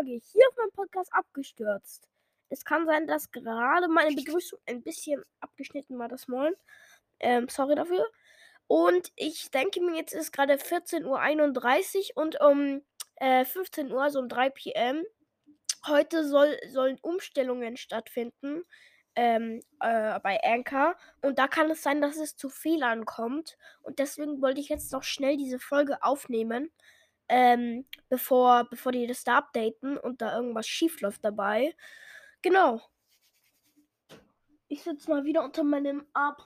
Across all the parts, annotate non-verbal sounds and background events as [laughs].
Folge hier auf meinem Podcast abgestürzt. Es kann sein, dass gerade meine Begrüßung ein bisschen abgeschnitten war, das Moin. Ähm, sorry dafür. Und ich denke mir, jetzt ist gerade 14.31 Uhr und um äh, 15 Uhr, also um 3 pm, heute soll, sollen Umstellungen stattfinden ähm, äh, bei Anchor. Und da kann es sein, dass es zu Fehlern kommt. Und deswegen wollte ich jetzt noch schnell diese Folge aufnehmen, ähm, bevor, bevor die das da updaten und da irgendwas schief läuft dabei. Genau. Ich sitze mal wieder unter meinem A.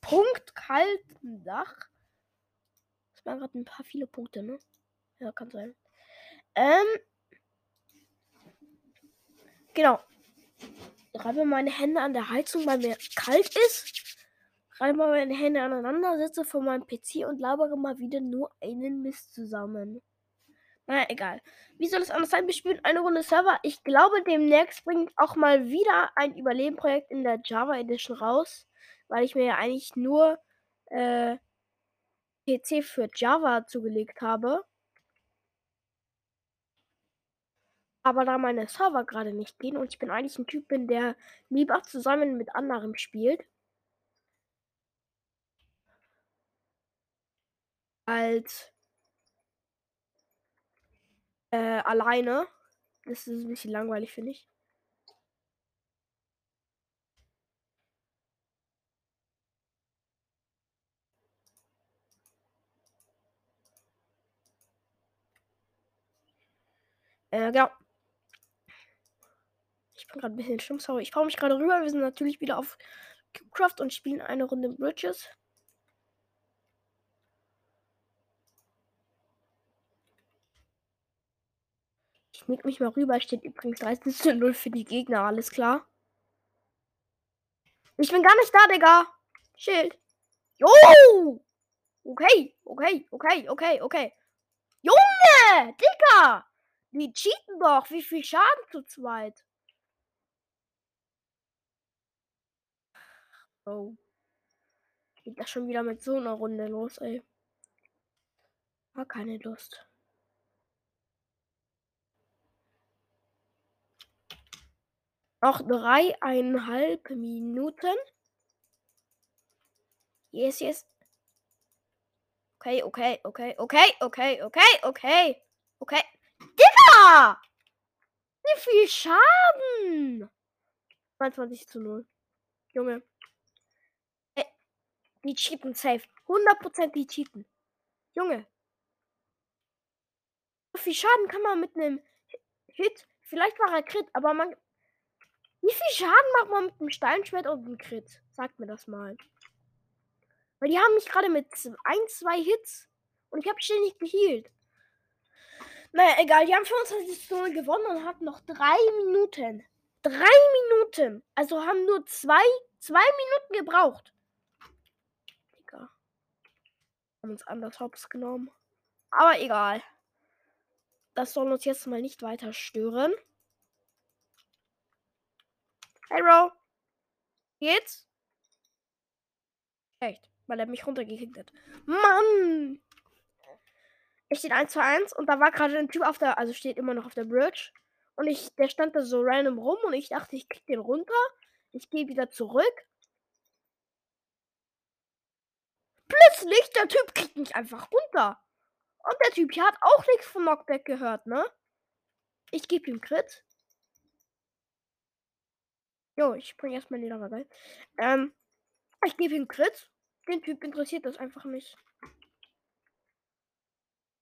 Punkt kalten Dach. Das waren gerade ein paar viele Punkte, ne? Ja, kann sein. Ähm. Genau. Reibe meine Hände an der Heizung, weil mir kalt ist. Reibe meine Hände aneinander, sitze vor meinem PC und labere mal wieder nur einen Mist zusammen. Naja, egal. Wie soll es anders sein? Wir spielen eine Runde Server. Ich glaube, demnächst bringt auch mal wieder ein Überleben-Projekt in der Java Edition raus, weil ich mir ja eigentlich nur äh, PC für Java zugelegt habe. Aber da meine Server gerade nicht gehen und ich bin eigentlich ein Typ bin, der lieber zusammen mit anderen spielt. Als äh, alleine. Das ist ein bisschen langweilig, finde ich. Äh, genau. Ich bin gerade ein bisschen schlimm, sorry. Ich fahre mich gerade rüber. Wir sind natürlich wieder auf Cubecraft und spielen eine Runde Bridges. Ich nick mich mal rüber. Steht übrigens 13 zu 0 für die Gegner. Alles klar. Ich bin gar nicht da, Digga. Schild. Jo! Okay, okay, okay, okay, okay. Junge! Digga! Die cheaten doch. Wie viel Schaden zu zweit? Oh. Geht das schon wieder mit so einer Runde los, ey. War keine Lust. Noch dreieinhalb Minuten. Yes, yes. Okay, okay, okay, okay, okay, okay, okay, okay. Digga! Wie viel Schaden? 22 zu 0. Junge. Ey, die cheaten safe. 100% die cheaten. Junge. Wie viel Schaden kann man mit einem Hit? Vielleicht war er Crit, aber man wie viel Schaden macht man mit dem Steinschwert und dem Crit? Sagt mir das mal. Weil die haben mich gerade mit ein, zwei Hits und ich habe ständig geheilt. Naja, egal. Die haben 25 zu 0 gewonnen und hatten noch drei Minuten. Drei Minuten. Also haben nur zwei, zwei Minuten gebraucht. Digga. Haben uns anders hops genommen. Aber egal. Das soll uns jetzt mal nicht weiter stören. Hey, Bro. Geht's? Echt, weil er mich runtergekickt hat. Mann! Es steht 1 zu 1 und da war gerade ein Typ auf der, also steht immer noch auf der Bridge. Und ich, der stand da so random rum und ich dachte, ich krieg den runter. Ich gehe wieder zurück. Plötzlich, der Typ kriegt mich einfach runter. Und der Typ hier hat auch nichts von Knockback gehört, ne? Ich gebe ihm Crit. Jo, ich bringe erstmal die Lava Ähm, ich gebe ihm Crit. Den Typ interessiert das einfach nicht.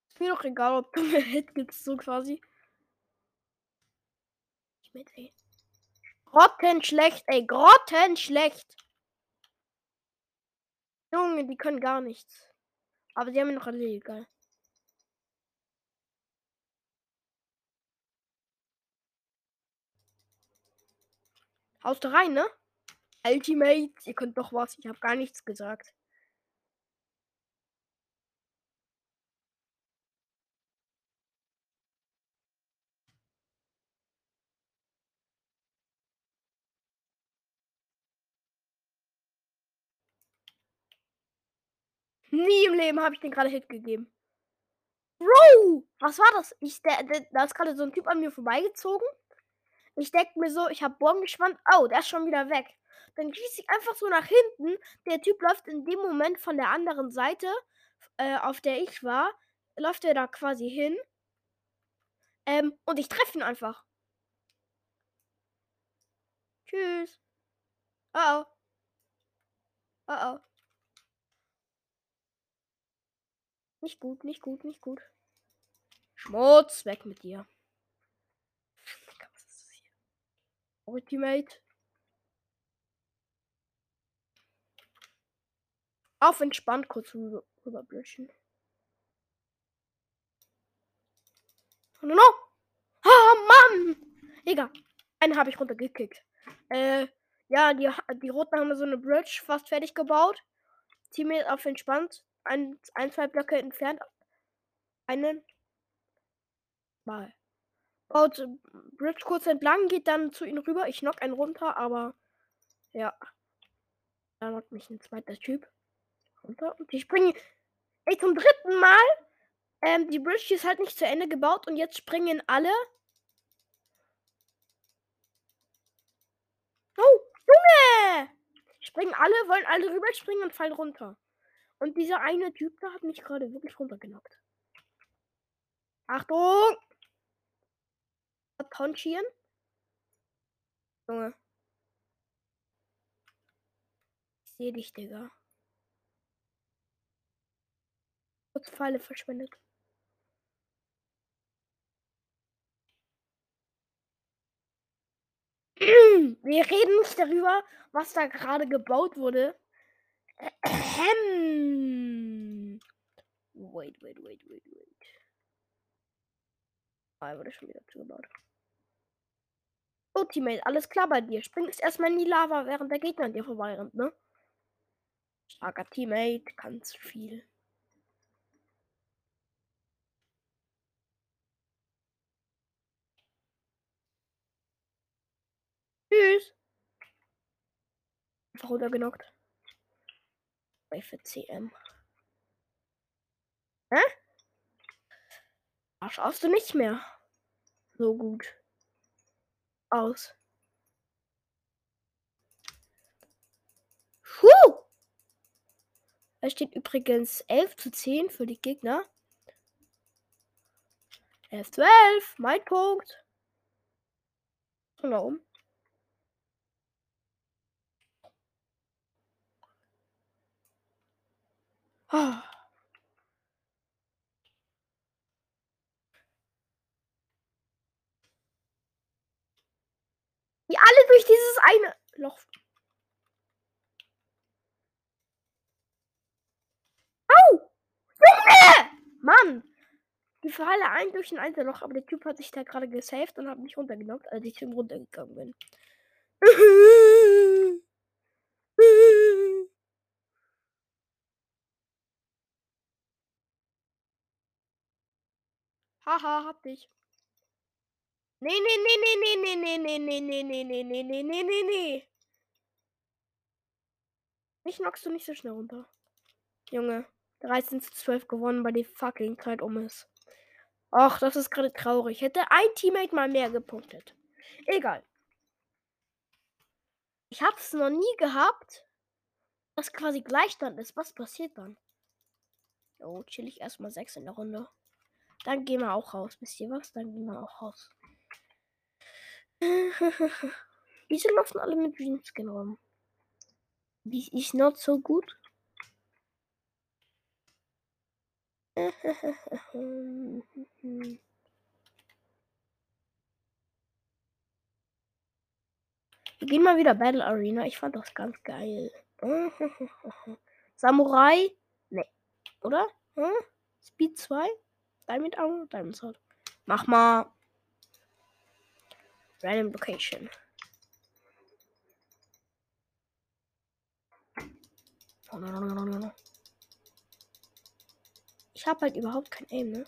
Ist mir doch egal, ob du [laughs] mir Hit gibst, so quasi. Ich mit, ey. Grottenschlecht, ey. Grottenschlecht. Junge, die können gar nichts. Aber sie haben mir noch alle egal. Haust rein, ne? Ultimate, ihr könnt doch was. Ich habe gar nichts gesagt. Nie im Leben habe ich den gerade Hit gegeben. Bro, was war das? Ich, der, der, da ist gerade so ein Typ an mir vorbeigezogen. Ich denke mir so, ich habe Bogen gespannt. Oh, der ist schon wieder weg. Dann schieße ich einfach so nach hinten. Der Typ läuft in dem Moment von der anderen Seite, äh, auf der ich war, läuft er da quasi hin. Ähm, und ich treffe ihn einfach. Tschüss. Oh oh. Oh oh. Nicht gut, nicht gut, nicht gut. Schmutz, weg mit dir. Ultimate. Auf entspannt kurz rüber, rüberbrechen. Oh no, no. Oh Mann! Egal. Einen habe ich runtergekickt. Äh, ja, die, die Roten haben so eine Bridge fast fertig gebaut. Teammate auf entspannt. Ein, ein zwei Blöcke entfernt. Einen. Mal. Baut Bridge kurz entlang, geht dann zu ihnen rüber. Ich knock einen runter, aber ja. Da knockt mich ein zweiter Typ runter. Und die springen. Ey, zum dritten Mal. Ähm, die Bridge ist halt nicht zu Ende gebaut und jetzt springen alle. Oh, Junge! Springen alle, wollen alle rüberspringen und fallen runter. Und dieser eine Typ da hat mich gerade wirklich runtergenockt. Achtung! Tonchieren. Junge. Ich sehe dich, Digga. Kurz Pfeile verschwendet. [clears throat] Wir reden nicht darüber, was da gerade gebaut wurde. [clears throat] Wait, wait, wait, wait, wait. Ah, wurde schon wieder zugebaut. Ultimate, alles klar bei dir. Springst erstmal in die Lava, während der Gegner an dir vorbei rennt, ne? Starker Teammate, ganz viel. Tschüss. Einfach runtergenockt. Bei für CM. Hä? Schaust du nicht mehr so gut aus. Puh! Es steht übrigens 11 zu 10 für die Gegner. 11 zu 11, mein Punkt. Und oben. Oh. Die alle durch dieses eine Loch. Au! Junge! Mann! Die falle ein durch ein Einzelloch, aber der Typ hat sich da gerade gesaved und hat mich runtergenockt, als ich ihm runtergegangen bin. Haha, hab dich. Nee, nee, nee, nee, nee, nee, nee, nee, nee, nee, nee, nee, nee, nee, nee, nee. Mich knockst du nicht so schnell runter. Junge, 13 zu 12 gewonnen, weil die fucking Zeit um ist. Ach, das ist gerade traurig. Hätte ein Teammate mal mehr gepunktet. Egal. Ich hab's noch nie gehabt, dass quasi Gleichstand ist. Was passiert dann? Oh, chill ich erstmal 6 in der Runde. Dann gehen wir auch raus. Wisst ihr was? Dann gehen wir auch raus. [laughs] Wieso laufen alle mit Greenskin rum? Die ist not so gut. [laughs] Wir gehen mal wieder Battle Arena. Ich fand das ganz geil. [laughs] Samurai? Nee. Oder? Hm? Speed 2? Diamond Armor? Diamond Sword. Mach mal. Random Location. Ich habe halt überhaupt kein Aim, ne?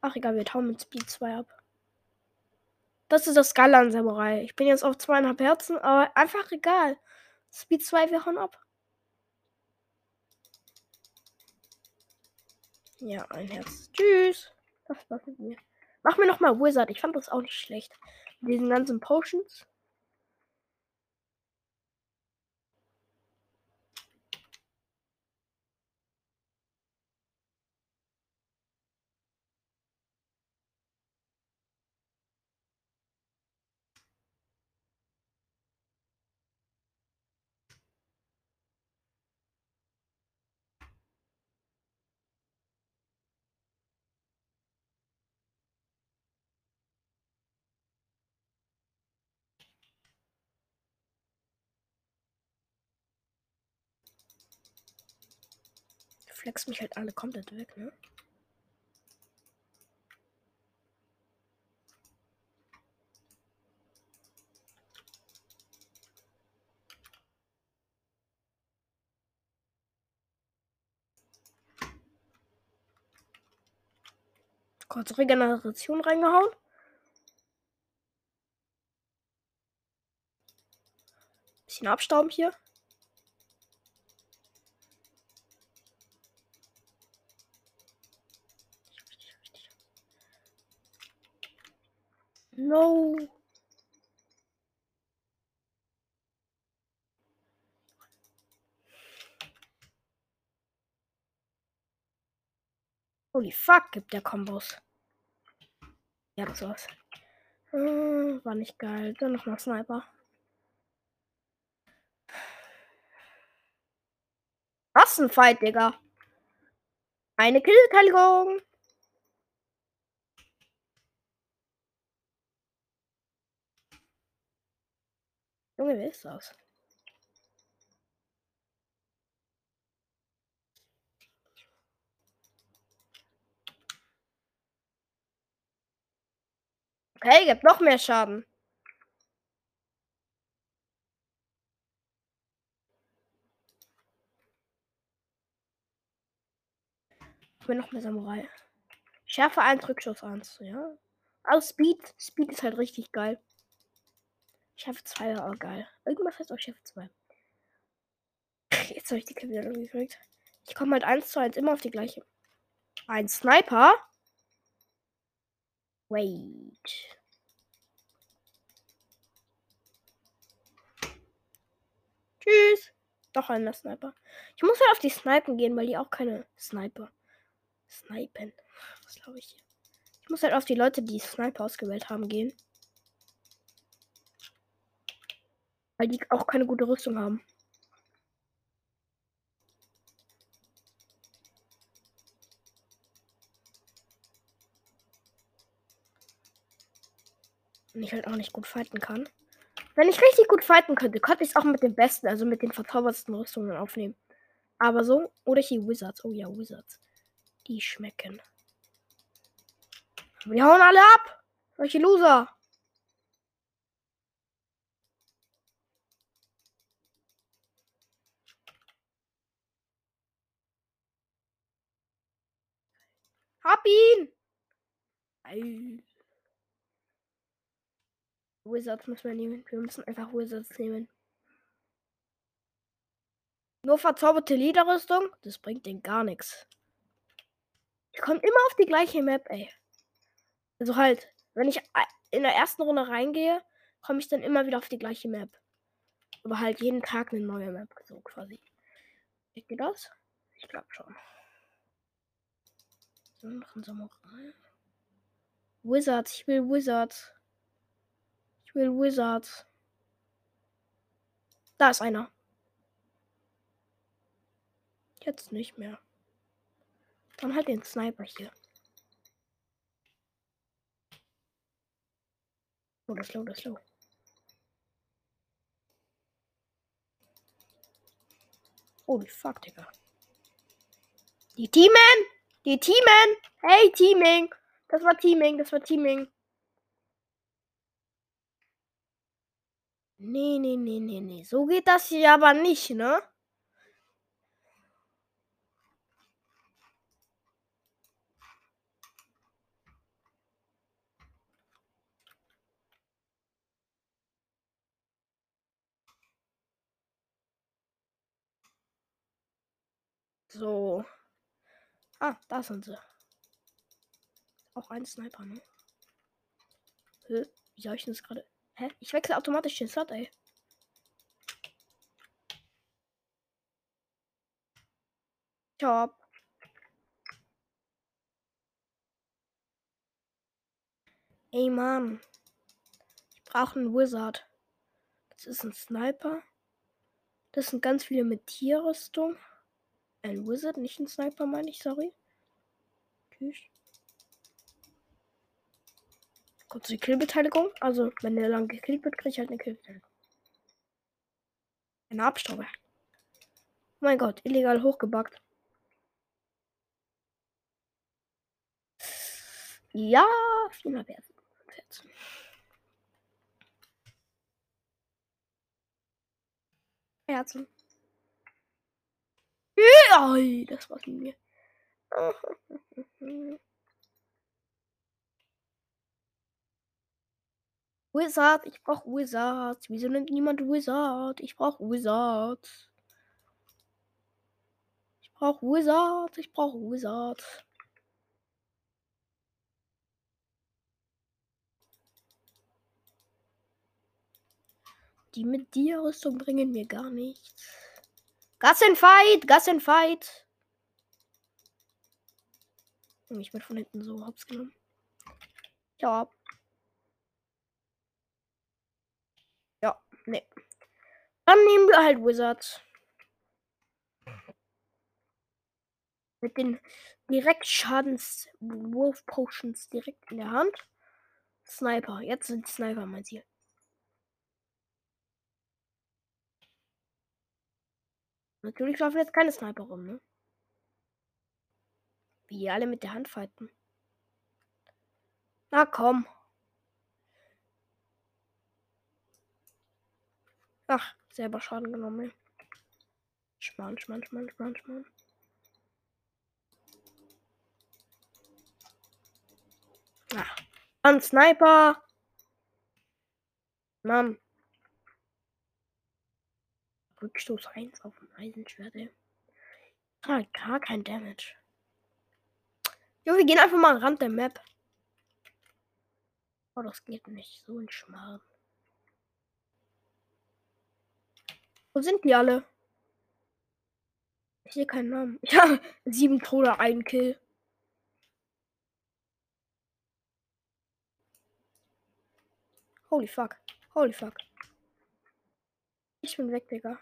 Ach egal, wir tauen mit Speed 2 ab. Das ist das Geile an Samurai. Ich bin jetzt auf zweieinhalb Herzen, aber einfach egal. Speed 2, wir hauen ab. Ja, ein Herz. Tschüss. Was war's mit mir? Mach mir noch mal Wizard. Ich fand das auch nicht schlecht. Diesen ganzen Potions. Flex mich halt alle komplett weg, ne? Kurz Regeneration reingehauen. Bisschen abstauben hier. No. Holy fuck, gibt der Kombos. Ja, das war's. Hm, war nicht geil. Dann nochmal Sniper. Was ein Fight, Digga. Eine Killbeteiligung. Junge, wer ist das? Okay, gibt noch mehr Schaden. Ich will noch mehr Samurai. Schärfe 1, Rückschuss 1, ja. Also Speed. Speed ist halt richtig geil. Schärfe 2 war auch geil. Irgendwas heißt auch Schärfe 2. Jetzt habe ich die wieder gekriegt. Ich komme halt 1 zu 1 immer auf die gleiche. Ein Sniper. Wait. Tschüss. Doch einer Sniper. Ich muss halt auf die Snipen gehen, weil die auch keine Sniper. Snipen. Was glaube ich hier? Ich muss halt auf die Leute, die Sniper ausgewählt haben, gehen. Weil die auch keine gute Rüstung haben. Und ich halt auch nicht gut fighten kann. Wenn ich richtig gut fighten könnte, könnte ich es auch mit den besten, also mit den verzaubertsten Rüstungen aufnehmen. Aber so, oder die Wizards. Oh ja, Wizards. Die schmecken. Die hauen alle ab. Welche Loser. Hab ihn! Ei. Wizards müssen wir nehmen. Wir müssen einfach Wizards nehmen. Nur verzauberte Liederrüstung, das bringt denen gar nichts. Ich komme immer auf die gleiche Map, ey. Also halt, wenn ich in der ersten Runde reingehe, komme ich dann immer wieder auf die gleiche Map. Aber halt jeden Tag eine neue Map, so quasi. Geht das? Ich glaube schon. So, noch ein Samurai. Wizards, ich will Wizards. Ich will Wizards. Da ist einer. Jetzt nicht mehr. Dann halt den Sniper hier. Oh, das low, das low. Holy fuck, Digga. Die Teamen! Die Teamen! Hey, Teaming! Das war Teaming, das war Teaming. Nee, nee, nee, nee, nee. So geht das hier aber nicht, ne? So. Ah, da sind sie. Auch ein Sniper, ne? Hä? Wie soll ich denn das gerade? Hä? Ich wechsle automatisch den Slot, ey. Top. Ey, Mann. Ich brauche einen Wizard. Das ist ein Sniper. Das sind ganz viele mit Tierrüstung. Ein Wizard, nicht ein Sniper, meine ich, sorry. Tschüss. Kurz die Killbeteiligung. Also, wenn der lang gekillt wird, kriege ich halt eine Killbeteiligung. Eine Abstauber. Oh mein Gott, illegal hochgebackt. Ja, viermal wert. Herzen. Das war's mit mir. [laughs] Wizard, ich brauch Wizards. Wieso nimmt niemand Wizard? Ich brauch Wizards. Ich brauch Wizards. Ich brauch Wizards. Die mit dir Rüstung bringen mir gar nichts. Gassenfight, Gassenfight. Ich werde von hinten so hops genommen. Ja. Ja, nee. Dann nehmen wir halt Wizards. Mit den Direktschadens Wolf Potions direkt in der Hand. Sniper. Jetzt sind Sniper mein Ziel. Natürlich laufen jetzt keine Sniper rum, ne? Wie alle mit der Hand fighten. Na komm. Ach, selber Schaden genommen. Schmarrn, schmarrn, schmarrn, schmarrn, schmarrn. Ach, ein Sniper. Mann. Rückstoß 1 auf dem Eisenschwert, ey. Ah, gar kein Damage. Jo, wir gehen einfach mal am Rand der Map. Oh, das geht nicht. So ein Schmarrn. Wo sind die alle? Ich sehe keinen Namen. [laughs] Ja, sieben Tode, ein Kill. Holy fuck. Holy fuck. Ich bin weg, Digga.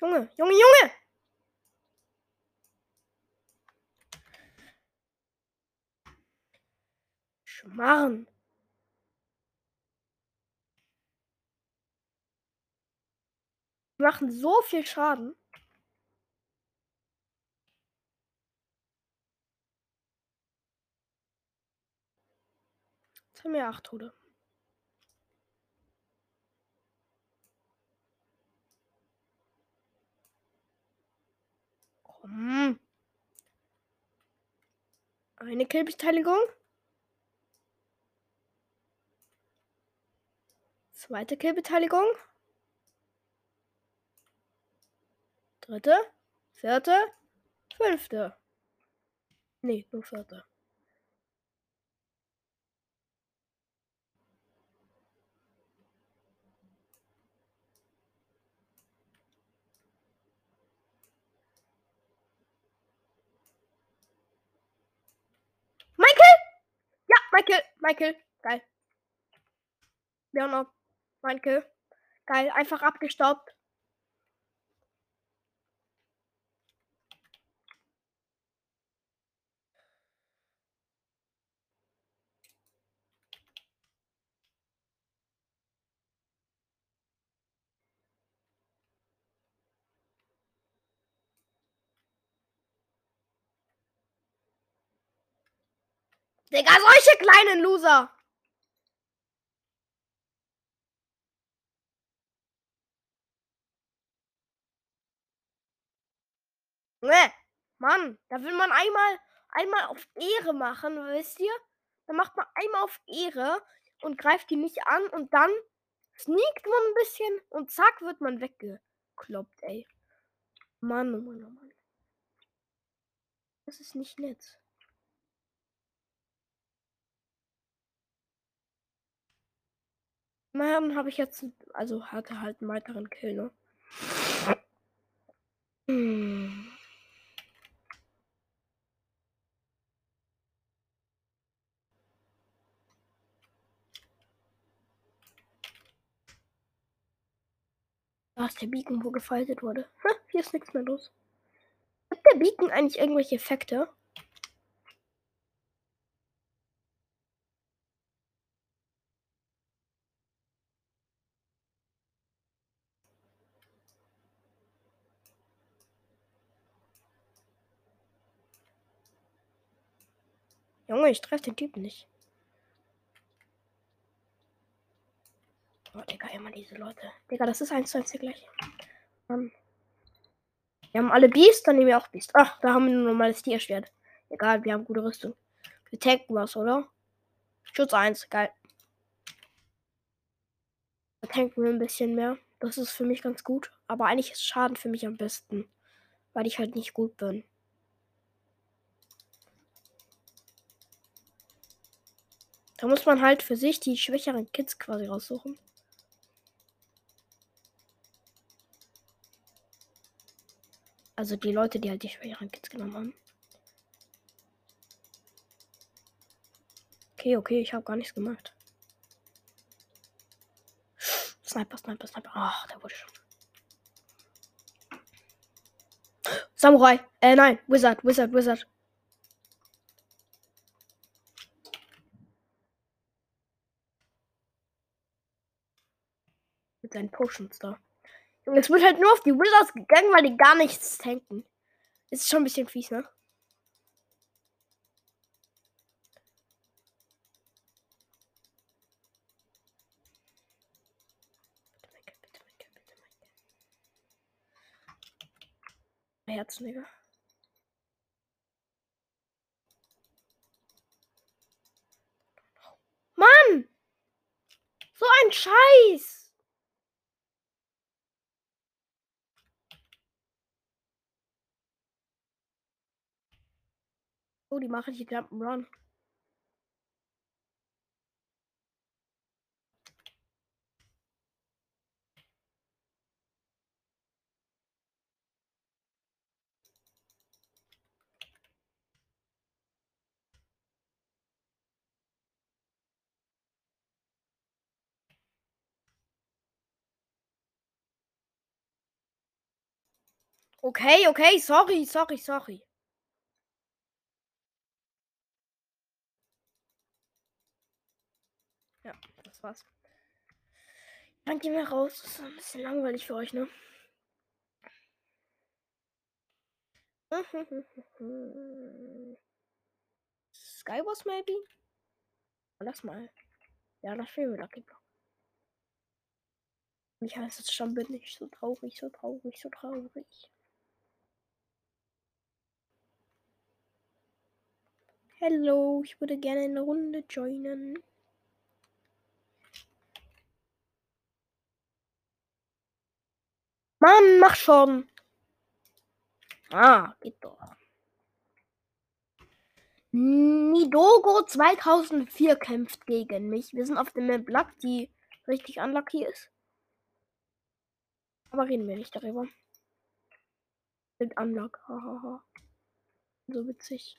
Junge, Junge, Junge! Schmarrn. Die machen so viel Schaden. Jetzt haben wir acht Tode. Komm. Eine Killbeteiligung. Zweite Killbeteiligung. Dritte. Vierte. Fünfte. Nee, nur vierte. Michael! Ja, Michael, Michael, geil. Leonard, Michael, geil, einfach abgestaubt. Digga, solche kleinen Loser. Ne, Mann, da will man einmal, einmal auf Ehre machen, wisst ihr? Dann macht man einmal auf Ehre und greift die nicht an und dann Sneakt man ein bisschen und zack wird man weggekloppt, ey. Mann, oh Mann, oh Mann. Das ist nicht nett. Immerhin habe ich jetzt, also hatte halt einen weiteren Kill, ne? Hm. Da ist der Beacon, wo gefaltet wurde. Ha, [laughs] hier ist nichts mehr los. Hat der Beacon eigentlich irgendwelche Effekte? Junge, ich treffe den Typen nicht. Oh, Digga, immer diese Leute. Digga, das ist eins zu eins gleich. Mann. Wir haben alle Biest, dann nehmen wir auch Biest. Ach, da haben wir ein normales Tierschwert. Egal, wir haben gute Rüstung. Wir tanken was, oder? Schutz 1, geil. Da tanken wir ein bisschen mehr. Das ist für mich ganz gut. Aber eigentlich ist Schaden für mich am besten. Weil ich halt nicht gut bin. Da muss man halt für sich die schwächeren Kids quasi raussuchen. Also die Leute, die halt die schwächeren Kids genommen haben. Okay, okay, ich habe gar nichts gemacht. Sniper, Sniper, Sniper. Ach, der wurde schon. Samurai. Äh, nein. Wizard, Wizard, Wizard. Mit seinen Potions da. Junge, es wird halt nur auf die Wizards gegangen, weil die gar nichts tanken. Ist schon ein bisschen fies, ne? Herzen, Digga. Mann! So ein Scheiß! Oh, die machen hier Jump'n'Run. Okay, okay, sorry, sorry, sorry. Das war's. Dann gehen wir raus. Das ist ein bisschen langweilig für euch, ne? [laughs] Skywars maybe? Lass mal. Ja, das fehlt mir Lucky Block. Ich heiße jetzt schon bin ich so traurig, so traurig, so traurig. Hallo, ich würde gerne eine Runde joinen. Mann, mach schon. Ah, geht doch. Nidogo 2004 kämpft gegen mich. Wir sind auf dem Luck, die richtig unlucky ist. Aber reden wir nicht darüber. Mit Unlock. Hahaha. so witzig.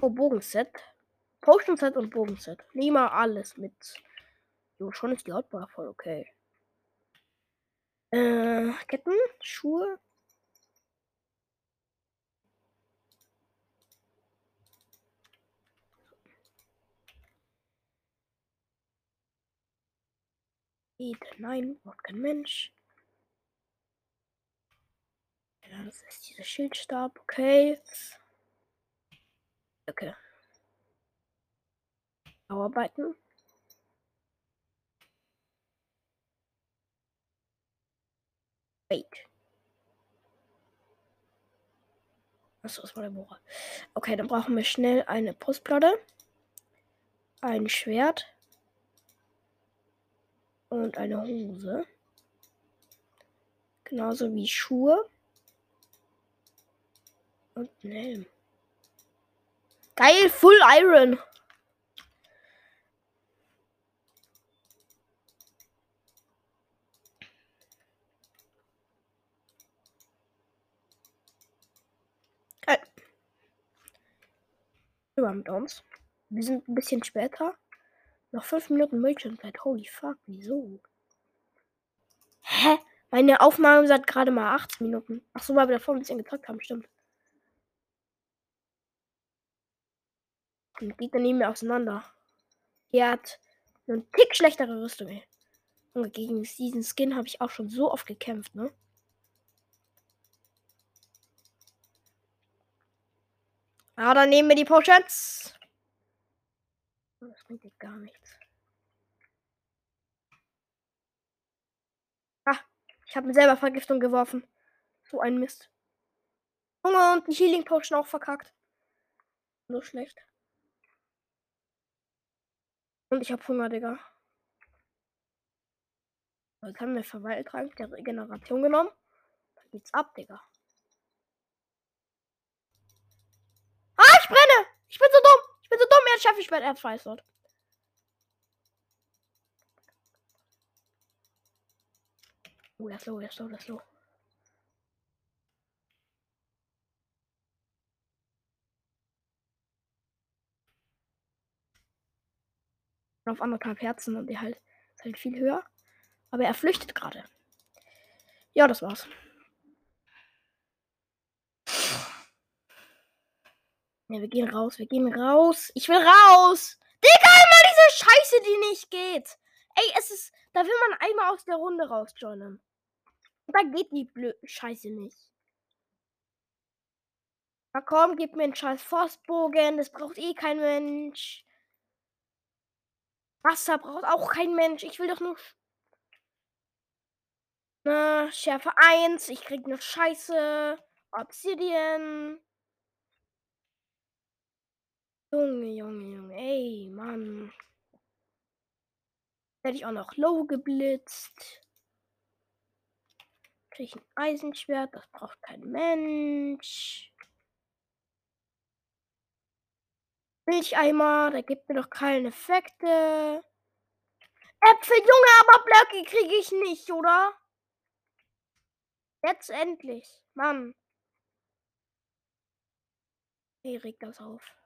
Oh, Bogenset. Potion Set und Bogenset. Nimm mal alles mit. Jo, schon ist die Hotbar voll okay. Äh, Ketten, Schuhe. Nein, braucht kein Mensch. Ja, das ist dieser Schildstab, okay. Okay. Arbeiten. Wait. Achso, das war der Bohrer. Okay, dann brauchen wir schnell eine Brustplatte. Ein Schwert. Und eine Hose. Genauso wie Schuhe. Und ein Helm. Geil, Full Iron. Geil. Über mit uns. Wir sind ein bisschen später. Noch fünf Minuten Bildschirmzeit. Holy fuck, wieso? Hä? Meine Aufnahme sagt gerade mal 18 Minuten. Ach so, weil wir davor ein bisschen gezockt haben, stimmt. Und geht dann nicht mehr auseinander. Er hat einen Tick schlechtere Rüstung, ey. Und gegen diesen Skin habe ich auch schon so oft gekämpft, ne? Ah, dann nehmen wir die Potions. Das bringt dir gar nichts. Ah, ich habe mir selber Vergiftung geworfen. So ein Mist. Hunger und die Healing Potion auch verkackt. Nur schlecht. Und ich habe Hunger, Digga. Jetzt haben wir Verweiltrank der Regeneration genommen. Dann geht's ab, Digga. Ah, ich brenne! Ich bin so dumm! Ich bin so dumm, jetzt schaffe ich mein Erzfreies dort. Oh, das ist low, das ist low, das ist low. auf anderthalb Herzen und der halt ist halt viel höher. Aber er flüchtet gerade. Ja, das war's. Ja, wir gehen raus, wir gehen raus. Ich will raus! Digga, immer diese Scheiße, die nicht geht. Ey, es ist. Da will man einmal aus der Runde rausjoinen. Da geht die Blö Scheiße nicht. Na komm, gib mir einen scheiß Forstbogen. Das braucht eh kein Mensch. Wasser braucht auch kein Mensch. Ich will doch nur. Na, Schärfe 1. Ich krieg noch Scheiße. Obsidian. Junge, Junge, Junge. Ey, Mann. Werde ich auch noch low geblitzt. Krieg ich ein Eisenschwert. Das braucht kein Mensch. Milcheimer, da gibt mir doch keine Effekte. Äpfel, Junge, aber Blöcke kriege ich nicht, oder? Jetzt endlich. Mann. Hey, reg das auf.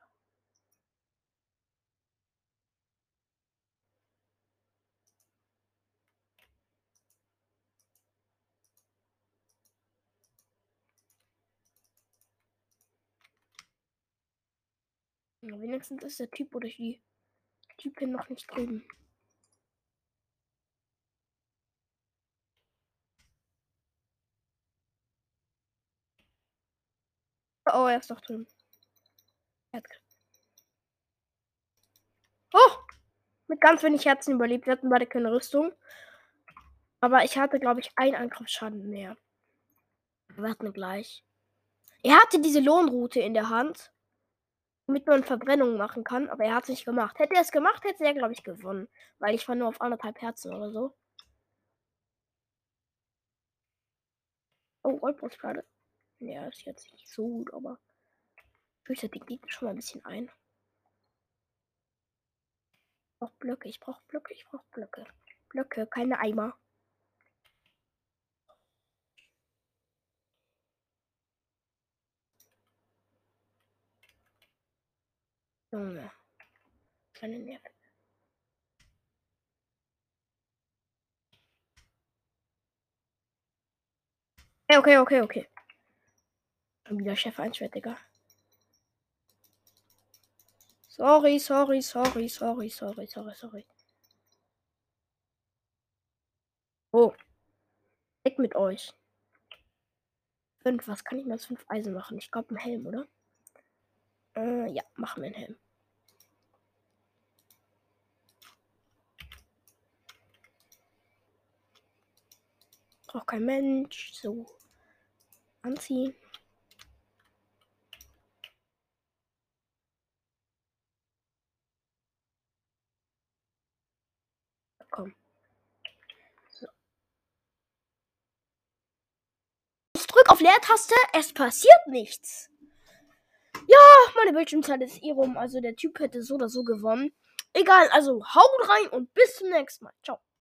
Wenigstens ist der Typ oder die Typin noch nicht drüben. Oh, er ist doch drin. Oh! Mit ganz wenig Herzen überlebt. Wir hatten beide keine Rüstung. Aber ich hatte, glaube ich, einen Angriffsschaden mehr. Wir hatten gleich. Er hatte diese Lohnroute in der Hand damit man Verbrennungen machen kann, aber er hat es nicht gemacht. Hätte er es gemacht, hätte er, glaube ich, gewonnen. Weil ich war nur auf anderthalb Herzen oder so. Oh, Goldbrustplatte. Ja, ist jetzt nicht so gut, aber ich die Gegner schon mal ein bisschen ein. Ich brauche Blöcke, ich brauche Blöcke, ich brauche Blöcke. Blöcke, keine Eimer. Junge. Keine Nerven. Okay, okay, okay, okay. Und wieder Chef einschwert, Digga. Sorry, sorry, sorry, sorry, sorry, sorry, sorry. Oh. Weg mit euch. Fünf, was kann ich mit als fünf Eisen machen? Ich glaube, ein Helm, oder? Äh, ja, machen wir einen Helm. braucht kein Mensch. So. Anziehen. Komm. So. Drück auf Leertaste, es passiert nichts. Ja, meine Bildschirmzeit ist eh rum, also der Typ hätte so oder so gewonnen. Egal, also haut rein und bis zum nächsten Mal. Ciao.